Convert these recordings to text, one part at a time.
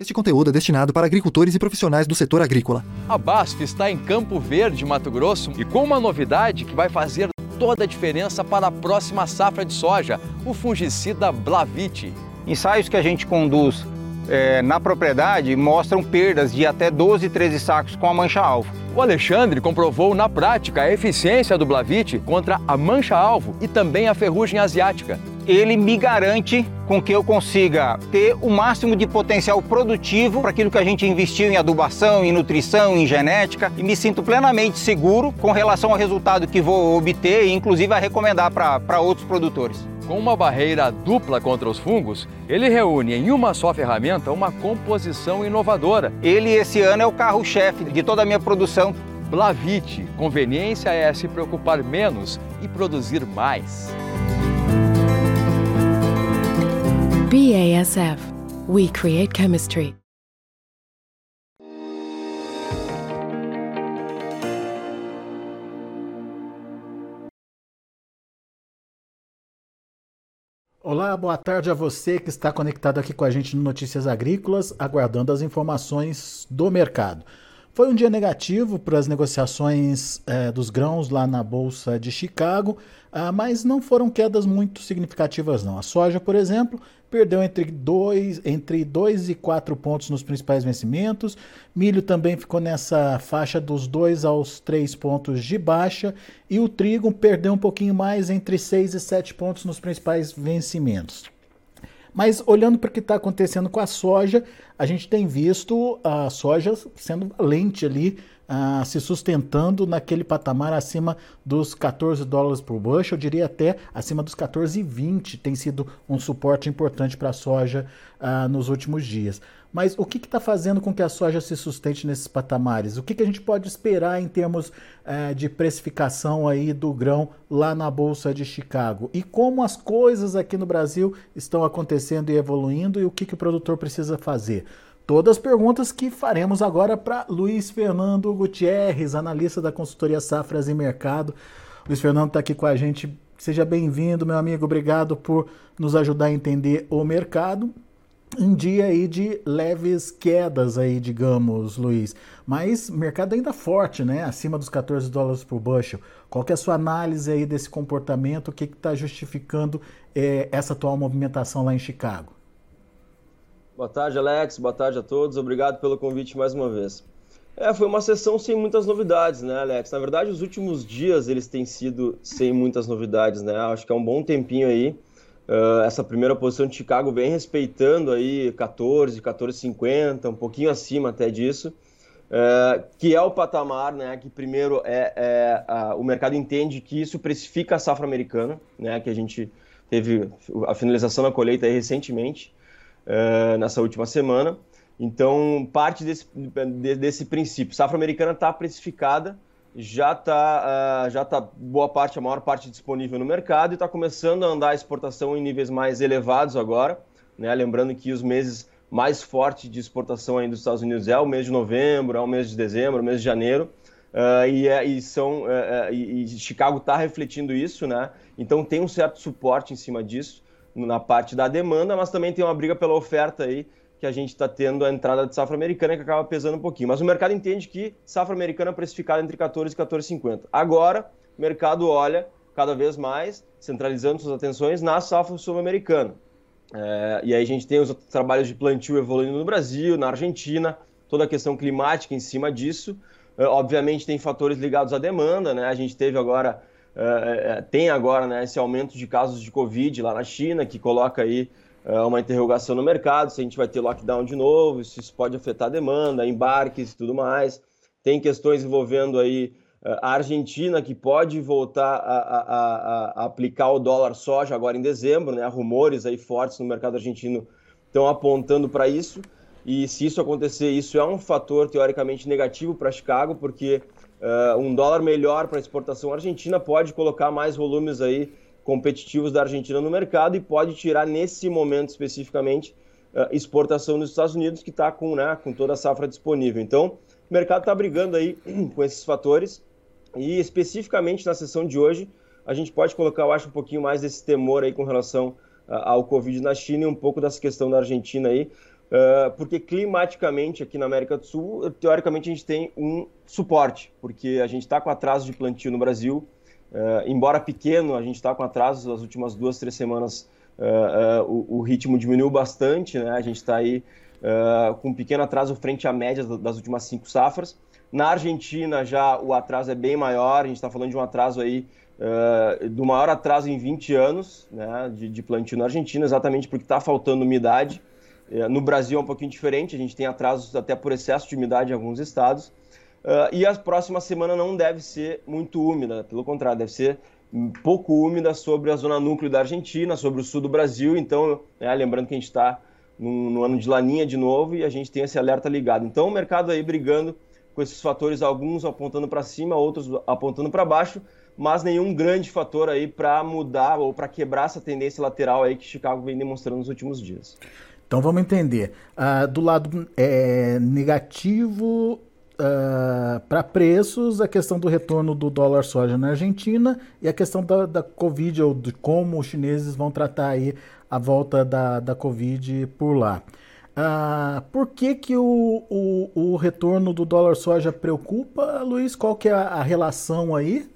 Este conteúdo é destinado para agricultores e profissionais do setor agrícola. A BASF está em Campo Verde, Mato Grosso, e com uma novidade que vai fazer toda a diferença para a próxima safra de soja, o fungicida Blavite. Ensaios que a gente conduz é, na propriedade mostram perdas de até 12, 13 sacos com a mancha-alvo. O Alexandre comprovou na prática a eficiência do Blavite contra a mancha-alvo e também a ferrugem asiática ele me garante com que eu consiga ter o máximo de potencial produtivo para aquilo que a gente investiu em adubação, em nutrição, em genética e me sinto plenamente seguro com relação ao resultado que vou obter e inclusive a recomendar para outros produtores. Com uma barreira dupla contra os fungos, ele reúne em uma só ferramenta uma composição inovadora. Ele esse ano é o carro-chefe de toda a minha produção. Blavite, conveniência é se preocupar menos e produzir mais. BASF. We create chemistry. Olá, boa tarde a você que está conectado aqui com a gente no Notícias Agrícolas, aguardando as informações do mercado. Foi um dia negativo para as negociações é, dos grãos lá na Bolsa de Chicago, ah, mas não foram quedas muito significativas não. A soja, por exemplo, perdeu entre 2 entre dois e 4 pontos nos principais vencimentos. Milho também ficou nessa faixa dos 2 aos 3 pontos de baixa. E o trigo perdeu um pouquinho mais, entre 6 e 7 pontos nos principais vencimentos. Mas olhando para o que está acontecendo com a soja, a gente tem visto a soja sendo valente ali, uh, se sustentando naquele patamar acima dos 14 dólares por bushel, eu diria até acima dos 14,20 tem sido um suporte importante para a soja uh, nos últimos dias. Mas o que está fazendo com que a soja se sustente nesses patamares? O que, que a gente pode esperar em termos eh, de precificação aí do grão lá na Bolsa de Chicago? E como as coisas aqui no Brasil estão acontecendo e evoluindo e o que, que o produtor precisa fazer? Todas as perguntas que faremos agora para Luiz Fernando Gutierrez, analista da consultoria Safras e Mercado. Luiz Fernando está aqui com a gente. Seja bem-vindo, meu amigo. Obrigado por nos ajudar a entender o mercado um dia aí de leves quedas aí, digamos, Luiz. Mas mercado ainda forte, né? Acima dos 14 dólares por bushel. Qual que é a sua análise aí desse comportamento? O que está justificando é, essa atual movimentação lá em Chicago? Boa tarde, Alex. Boa tarde a todos. Obrigado pelo convite mais uma vez. É, foi uma sessão sem muitas novidades, né, Alex? Na verdade, os últimos dias eles têm sido sem muitas novidades, né? Acho que é um bom tempinho aí Uh, essa primeira posição de Chicago vem respeitando aí 14, 14,50, um pouquinho acima até disso, uh, que é o patamar, né, que primeiro é, é o mercado entende que isso precifica a safra americana, né, que a gente teve a finalização da colheita recentemente, uh, nessa última semana, então parte desse, desse princípio, safra americana está precificada, já está uh, já tá boa parte, a maior parte disponível no mercado e está começando a andar a exportação em níveis mais elevados agora. Né? Lembrando que os meses mais fortes de exportação aí dos Estados Unidos é o mês de novembro, é o mês de dezembro, é o mês de janeiro. Uh, e, é, e, são, uh, e, e Chicago está refletindo isso, né? Então tem um certo suporte em cima disso na parte da demanda, mas também tem uma briga pela oferta aí que a gente está tendo a entrada de safra americana que acaba pesando um pouquinho. Mas o mercado entende que safra americana é precificada entre 14 e 14,50. Agora, o mercado olha cada vez mais, centralizando suas atenções na safra sul-americana. É, e aí a gente tem os trabalhos de plantio evoluindo no Brasil, na Argentina, toda a questão climática em cima disso. É, obviamente tem fatores ligados à demanda, né? A gente teve agora, é, é tem agora né, esse aumento de casos de Covid lá na China, que coloca aí é uma interrogação no mercado, se a gente vai ter lockdown de novo, se isso pode afetar a demanda, embarques e tudo mais. Tem questões envolvendo aí é, a Argentina, que pode voltar a, a, a, aplicar o dólar soja agora em dezembro, né? Rumores aí fortes no mercado argentino estão apontando para isso. E se isso acontecer, isso é um fator teoricamente negativo para Chicago, porque uh, um dólar melhor para exportação argentina pode colocar mais volumes aí competitivos da Argentina no mercado e pode tirar nesse momento especificamente uh, exportação dos Estados Unidos que está com, né, com toda a safra disponível. Então, o mercado está brigando aí com esses fatores e especificamente na sessão de hoje a gente pode colocar, eu acho, um pouquinho mais desse temor aí com relação uh, ao Covid na China e um pouco dessa questão da Argentina aí. uh, porque climaticamente aqui na América do Sul, teoricamente a gente tem um suporte, porque a gente está com atraso de plantio no Brasil, uh, embora pequeno, a gente está com atraso nas últimas duas, três semanas, o, o, ritmo diminuiu bastante, né? a gente está aí com um pequeno atraso frente à média das últimas cinco safras. Na Argentina já o atraso é bem maior, a gente está falando de um atraso aí uh, do maior atraso em 20 anos né, de, de plantio na Argentina, exatamente porque está faltando umidade. Uh, no Brasil é um pouquinho diferente, a gente tem atrasos até por excesso de umidade em alguns estados. Uh, e a próxima semana não deve ser muito úmida, pelo contrário, deve ser pouco úmida sobre a zona núcleo da Argentina, sobre o sul do Brasil. Então, né, lembrando que a gente está no, no, ano de laninha de novo e a gente tem esse alerta ligado. Então, o mercado aí brigando com esses fatores, alguns apontando para cima, outros apontando para baixo mas nenhum grande fator aí para mudar ou para quebrar essa tendência lateral aí que Chicago vem demonstrando nos últimos dias. Então vamos entender. Uh, do lado é, negativo uh, ah, para preços, a questão do retorno do dólar soja na Argentina e a questão da, da Covid, ou de como os chineses vão tratar aí a volta da, da Covid por lá. Uh, por que, que o, o, o, retorno do dólar soja preocupa, Luiz? Qual que é a, a relação aí?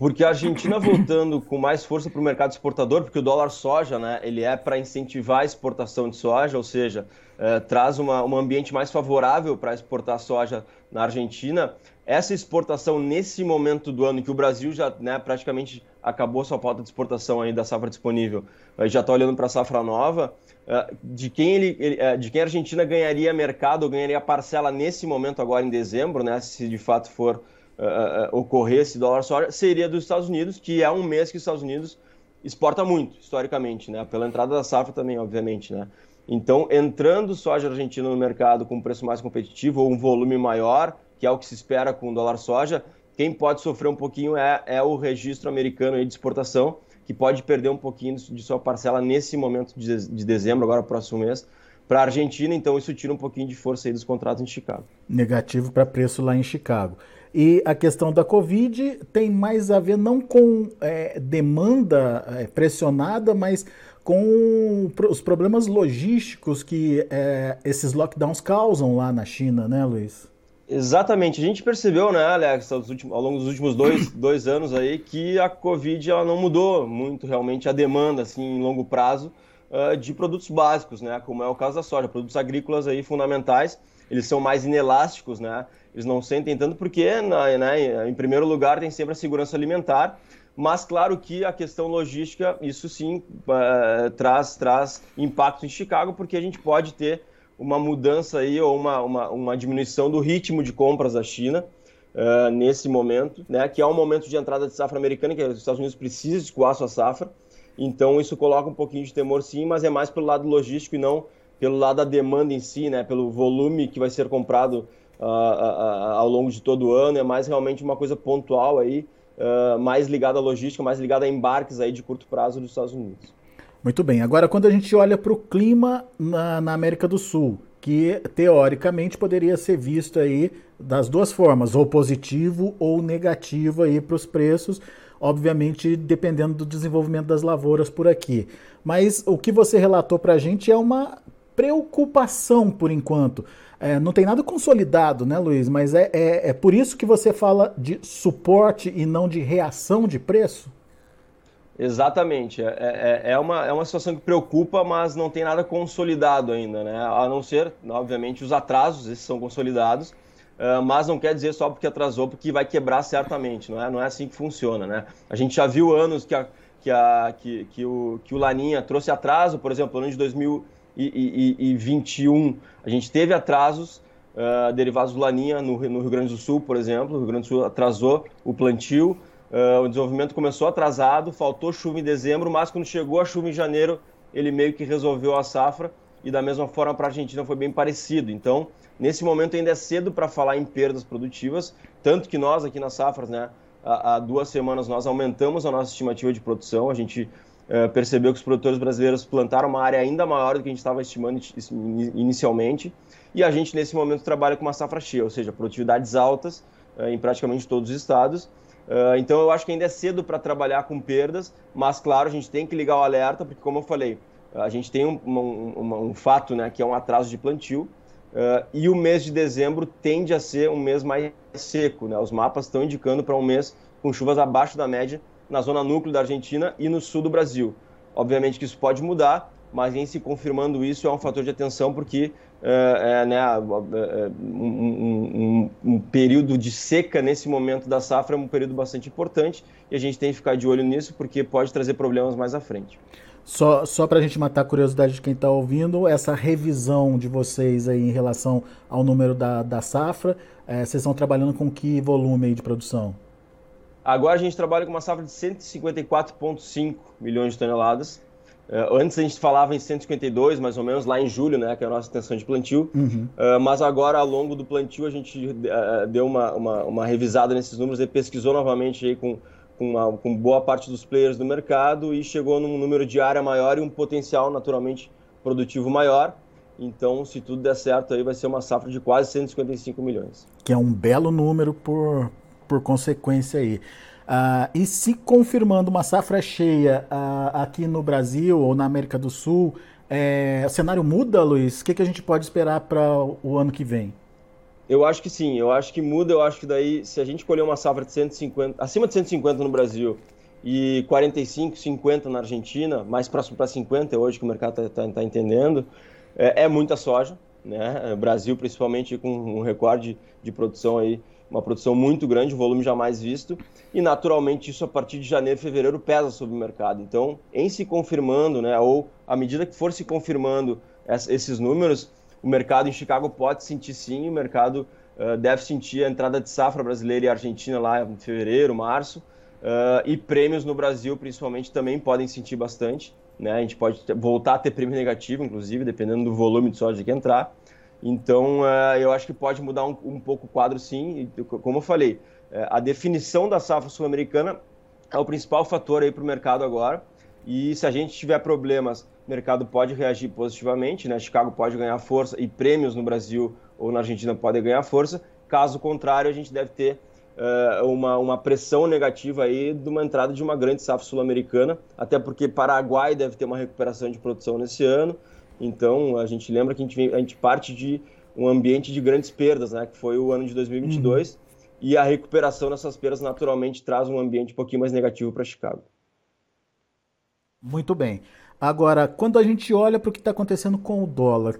porque a Argentina voltando com mais força para o mercado exportador, porque o dólar soja, né, ele é para incentivar a exportação de soja, ou seja, é, traz uma, um ambiente mais favorável para exportar soja na Argentina. Essa exportação nesse momento do ano que o Brasil já né, praticamente acabou sua pauta de exportação aí da safra disponível, já está olhando para a safra nova, é, de quem ele, de quem a Argentina ganharia mercado ganharia parcela nesse momento agora em dezembro, né, se de fato for uh, ocorrer esse dólar soja seria dos Estados Unidos, que é um mês que os Estados Unidos exporta muito, historicamente, né? Pela entrada da safra também, obviamente, né? Então, entrando soja argentina no mercado com um preço mais competitivo ou um volume maior, que é o que se espera com o dólar soja, quem pode sofrer um pouquinho é, é o registro americano de exportação, que pode perder um pouquinho de sua parcela nesse momento de, de dezembro, agora próximo mês, para a Argentina, então isso tira um pouquinho de força aí dos contratos em Chicago. Negativo para preço lá em Chicago. E a questão da Covid tem mais a ver não com é, demanda é, pressionada, mas com os problemas logísticos que é, esses lockdowns causam lá na China, né, Luiz? Exatamente. A gente percebeu, né, Alex, ao longo dos últimos dois, dois anos aí, que a Covid ela não mudou muito realmente a demanda, assim, em longo prazo, uh, de produtos básicos, né, como é o caso da soja, produtos agrícolas aí fundamentais. Eles são mais inelásticos, né? eles não sentem tanto porque, né, em primeiro lugar, tem sempre a segurança alimentar, mas claro que a questão logística, isso sim uh, traz, traz impacto em Chicago, porque a gente pode ter uma mudança aí ou uma, uma, uma diminuição do ritmo de compras da China uh, nesse momento, né, que é um momento de entrada de safra americana, que os Estados Unidos precisam escoar sua safra, então isso coloca um pouquinho de temor sim, mas é mais pelo lado logístico e não pelo lado da demanda em si, né, pelo volume que vai ser comprado uh, ao longo de todo o ano, é mais realmente uma coisa pontual aí, uh, mais ligada à logística, mais ligada a embarques aí de curto prazo dos Estados Unidos. Muito bem. Agora, quando a gente olha para o clima na, na, América do Sul, que teoricamente poderia ser visto aí das duas formas, ou positivo ou negativo aí para os preços, obviamente dependendo do desenvolvimento das lavouras por aqui. Mas o que você relatou para a gente é uma preocupação por enquanto. É, não tem nada consolidado, né, Luiz? Mas é, é, é, por isso que você fala de suporte e não de reação de preço? Exatamente. É, é, é, uma, é uma situação que preocupa, mas não tem nada consolidado ainda, né? A não ser, obviamente, os atrasos, esses são consolidados, mas não quer dizer só porque atrasou, porque vai quebrar certamente, não é, não é assim que funciona, né? A gente já viu anos que, a, que, a, que, que, o, que o Laninha trouxe atraso, por exemplo, no ano de 2000 e, 21, a gente teve atrasos uh, derivados do Laninha no, no, Rio Grande do Sul, por exemplo. O Rio Grande do Sul atrasou o plantio, uh, o desenvolvimento começou atrasado, faltou chuva em dezembro, mas quando chegou a chuva em janeiro, ele meio que resolveu a safra e da mesma forma para a Argentina foi bem parecido. Então, nesse momento ainda é cedo para falar em perdas produtivas, tanto que nós aqui nas safras, né, há duas semanas nós aumentamos a nossa estimativa de produção, a gente é, percebeu que os produtores brasileiros plantaram uma área ainda maior do que a gente estava estimando inicialmente, e a gente nesse momento trabalha com uma safra cheia, ou seja, produtividades altas é, em praticamente todos os estados. É, então eu acho que ainda é cedo para trabalhar com perdas, mas claro, a gente tem que ligar o alerta, porque como eu falei, a gente tem um, um, um fato né, que é um atraso de plantio, uh, e o mês de dezembro tende a ser um mês mais seco. Né? Os mapas estão indicando para um mês com chuvas abaixo da média na zona núcleo da Argentina e no sul do Brasil. Obviamente que isso pode mudar, mas em se confirmando isso é um fator de atenção porque é, é, né, um, um, um, período de seca nesse momento da safra é um período bastante importante e a gente tem que ficar de olho nisso porque pode trazer problemas mais à frente. Só, só para a gente matar a curiosidade de quem está ouvindo, essa revisão de vocês aí em relação ao número da, da safra, é, vocês estão trabalhando com que volume de produção? Agora a gente trabalha com uma safra de 154,5 milhões de toneladas. Uh, antes a gente falava em 152, mais ou menos, lá em julho, né, que é a nossa intenção de plantio. Uhum. Uh, mas agora, ao longo do plantio, a gente uh, deu uma, uma, uma, revisada nesses números e pesquisou novamente aí com com, uma, com boa parte dos players do mercado e chegou num número de área maior e um potencial naturalmente produtivo maior. Então, se tudo der certo, aí vai ser uma safra de quase 155 milhões. Que é um belo número por, por consequência aí. Uh, e se confirmando uma safra cheia uh, aqui no Brasil ou na América do Sul, é, o cenário muda, Luiz? O que, que a gente pode esperar para o ano que vem? Eu acho que sim, eu acho que muda, eu acho que daí, se a gente colher uma safra de 150, acima de 150 no Brasil e 45, 50 na Argentina, mais próximo para 50 hoje que o mercado está tá, tá entendendo, é, é, muita soja, né? Brasil principalmente com um recorde de produção aí, uma produção muito grande, volume jamais visto, e naturalmente isso a partir de janeiro, fevereiro pesa sobre o mercado. Então, em se confirmando, né, ou à medida que for se confirmando esses números, o mercado em Chicago pode sentir sim, o mercado uh, deve sentir a entrada de safra brasileira e argentina lá em fevereiro, março, uh, e prêmios no Brasil principalmente também podem sentir bastante. Né? A gente pode voltar a ter prêmio negativo, inclusive, dependendo do volume de soja que entrar. Então, uh, eu acho que pode mudar um, um pouco o quadro, sim. Como eu falei, a definição da safra sul-americana é o principal fator aí para o mercado agora. E se a gente tiver problemas o mercado pode reagir positivamente, né? Chicago pode ganhar força e prêmios no Brasil ou na Argentina podem ganhar força. Caso contrário, a gente deve ter uh, uma, uma pressão negativa aí de uma entrada de uma grande safra sul-americana, até porque Paraguai deve ter uma recuperação de produção nesse ano. Então, a gente lembra que a gente, a gente parte de um ambiente de grandes perdas, né? Que foi o ano de 2022. Uhum. E a recuperação dessas perdas naturalmente traz um ambiente um pouquinho mais negativo para Chicago. Muito bem. Agora, quando a gente olha para o que está acontecendo com o dólar,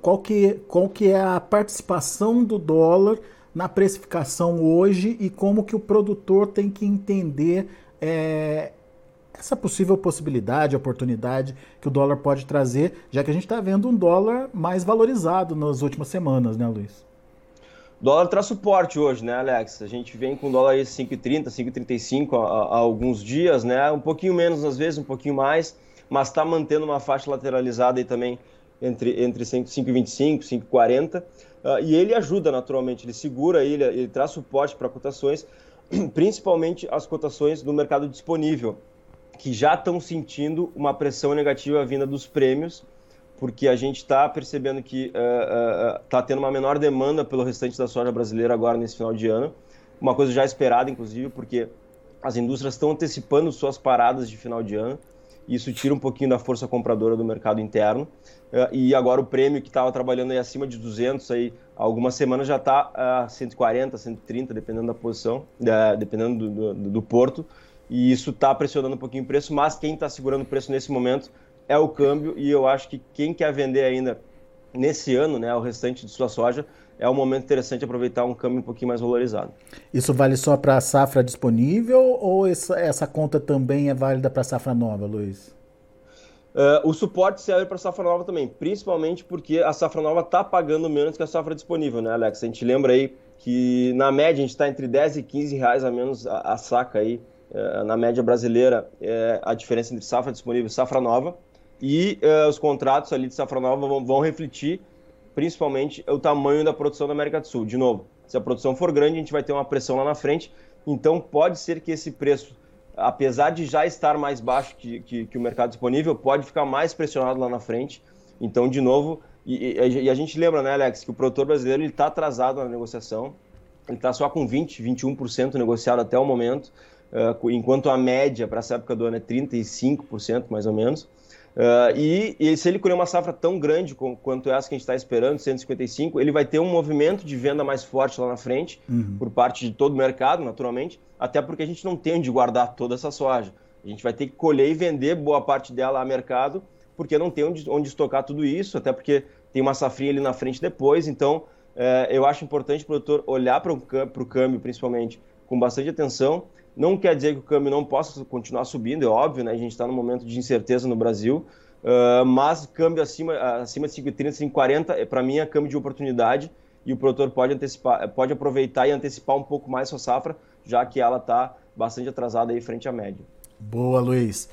qual que, qual que é a participação do dólar na precificação hoje e como que o produtor tem que entender é, essa possível possibilidade, oportunidade que o dólar pode trazer, já que a gente está vendo um dólar mais valorizado nas últimas semanas, né, Luiz? O dólar traz suporte hoje, né, Alex? A gente vem com o dólar aí 5,30, 5,35 há, há alguns dias, né? Um pouquinho menos às vezes, um pouquinho mais mas está mantendo uma faixa lateralizada aí também entre, entre 5,25 e 5,40. Uh, e ele ajuda naturalmente, ele segura, ele, ele traz suporte para cotações, principalmente as cotações do mercado disponível, que já estão sentindo uma pressão negativa vinda dos prêmios, porque a gente está percebendo que está uh, uh, tendo uma menor demanda pelo restante da soja brasileira agora nesse final de ano, uma coisa já esperada, inclusive, porque as indústrias estão antecipando suas paradas de final de ano, isso tira um pouquinho da força compradora do mercado interno. Uh, e agora o prêmio que estava trabalhando aí acima de 200 aí algumas semanas já está a uh, 140, 130, dependendo da posição, uh, dependendo do, do, do, porto. E isso está pressionando um pouquinho o preço, mas quem está segurando o preço nesse momento é o câmbio. E eu acho que quem quer vender ainda nesse ano, né, o restante de sua soja, é um momento interessante aproveitar um câmbio um pouquinho mais valorizado. Isso vale só para a safra disponível ou essa, essa conta também é válida para a safra nova, Luiz? Uh, o suporte serve para a safra nova também, principalmente porque a safra nova está pagando menos que a safra disponível, né, Alex? A gente lembra aí que na média a gente está entre 10 e 15 reais a menos a, a saca aí, na média brasileira, é a diferença entre safra disponível e safra nova. E uh, os contratos ali de safra nova vão, vão refletir principalmente o tamanho da produção da América do Sul. De novo, se a produção for grande, a gente vai ter uma pressão lá na frente. Então, pode ser que esse preço, apesar de já estar mais baixo que, que, que o mercado disponível, pode ficar mais pressionado lá na frente. Então, de novo, e, e a gente lembra, né, Alex, que o produtor brasileiro está atrasado na negociação. Ele está só com 20, 21% negociado até o momento, uh, enquanto a média para essa época do ano é 35%, mais ou menos. Uh, e, e, se ele colher uma safra tão grande com, quanto essa que a gente está esperando, 155, ele vai ter um movimento de venda mais forte lá na frente, uhum. por parte de todo o mercado, naturalmente, até porque a gente não tem onde guardar toda essa soja. A gente vai ter que colher e vender boa parte dela a mercado, porque não tem onde, onde estocar tudo isso, até porque tem uma safrinha ali na frente depois. Então, é, eu acho importante o produtor olhar para o câmbio, principalmente, com bastante atenção não quer dizer que o câmbio não possa continuar subindo, é óbvio, né? A gente está num momento de incerteza no Brasil, uh, mas câmbio acima, acima de 5,30, 5,40, para mim é câmbio de oportunidade e o produtor pode, antecipar, pode aproveitar e antecipar um pouco mais sua safra, já que ela está bastante atrasada aí frente à média. Boa, Luiz.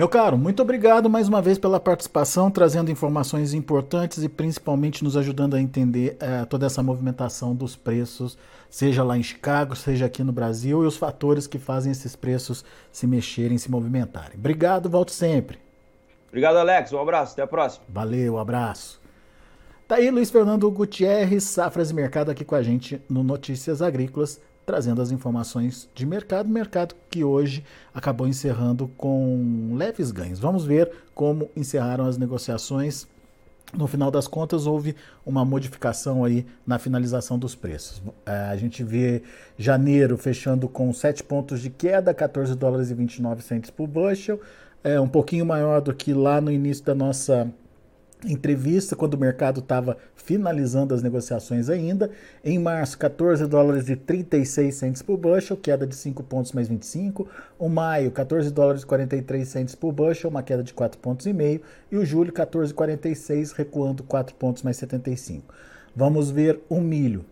Meu caro, muito obrigado mais uma vez pela participação, trazendo informações importantes e principalmente nos ajudando a entender uh, toda essa movimentação dos preços seja lá em Chicago, seja aqui no Brasil, e os fatores que fazem esses preços se mexerem, se movimentarem. Obrigado, volto sempre. Obrigado, Alex. Um abraço, até a próxima. Valeu, um abraço. Tá aí Luiz Fernando Gutierrez, Safras e Mercado aqui com a gente no Notícias Agrícolas, trazendo as informações de mercado, mercado que hoje acabou encerrando com leves ganhos. Vamos ver como encerraram as negociações no final das contas, houve uma modificação aí na finalização dos preços. É, a gente vê janeiro fechando com 7 pontos de queda, 14 dólares e 29 centos por bushel, é um pouquinho maior do que lá no início da nossa entrevista, quando o mercado estava finalizando as negociações ainda. Em março, 14 dólares e 36 centes por bushel, queda de 5 pontos mais 25. O maio, 14 dólares e 43 centes por bushel, uma queda de 4 pontos e meio. E o julho, 14,46, recuando 4 pontos mais 75. Vamos ver o milho.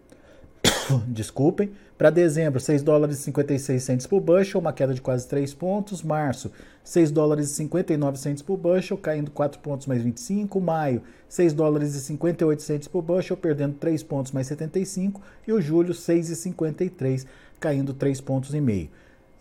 Desculpem. Para dezembro, 6 dólares e 56 centes por bushel, uma queda de quase 3 pontos. Março, 6 dólares e 59 centes por bushel, caindo 4 pontos mais 25. Maio, 6 dólares e 58 centes por bushel, perdendo 3 pontos mais 75. E o julho, 6,53, caindo 3 pontos e meio.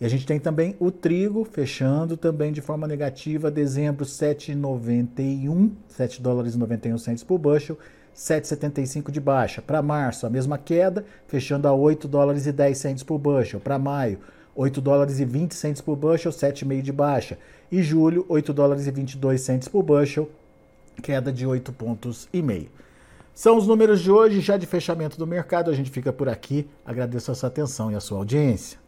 E a gente tem também o trigo fechando também de forma negativa, dezembro 7,91, 7 dólares e 91 centes por bushel, 7,75 de baixa. Para março, a mesma queda, fechando a 8 dólares e 10 centos por bushel. Para maio, 8 dólares e 20 centos por bushel, 7,5 de baixa. E julho, 8 dólares e 22 centos por bushel, queda de 8 pontos e meio. São os números de hoje, já de fechamento do mercado. A gente fica por aqui. Agradeço a sua atenção e a sua audiência.